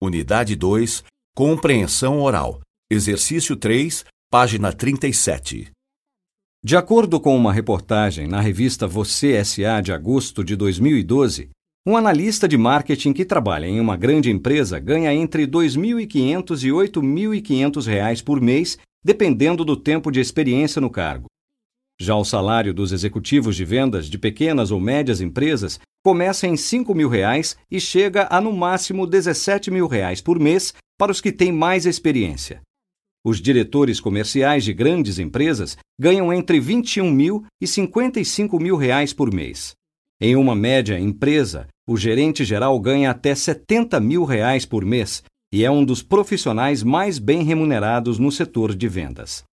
Unidade 2, Compreensão Oral. Exercício 3, página 37. De acordo com uma reportagem na revista Você SA de agosto de 2012, um analista de marketing que trabalha em uma grande empresa ganha entre R$ 2.500 e 8.500 reais por mês, dependendo do tempo de experiência no cargo. Já o salário dos executivos de vendas de pequenas ou médias empresas começa em 5 mil reais e chega a no máximo 17 mil reais por mês para os que têm mais experiência. Os diretores comerciais de grandes empresas ganham entre 21 mil e 55 mil reais por mês. Em uma média empresa, o gerente geral ganha até 70 mil reais por mês e é um dos profissionais mais bem remunerados no setor de vendas.